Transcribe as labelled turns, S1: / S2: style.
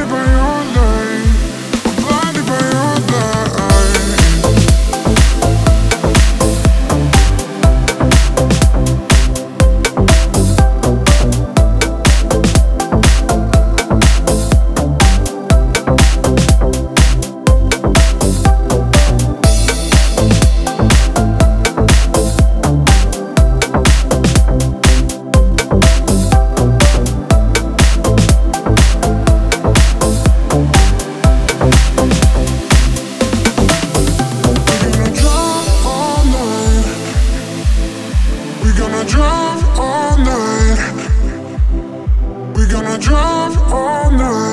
S1: everybody drive all night.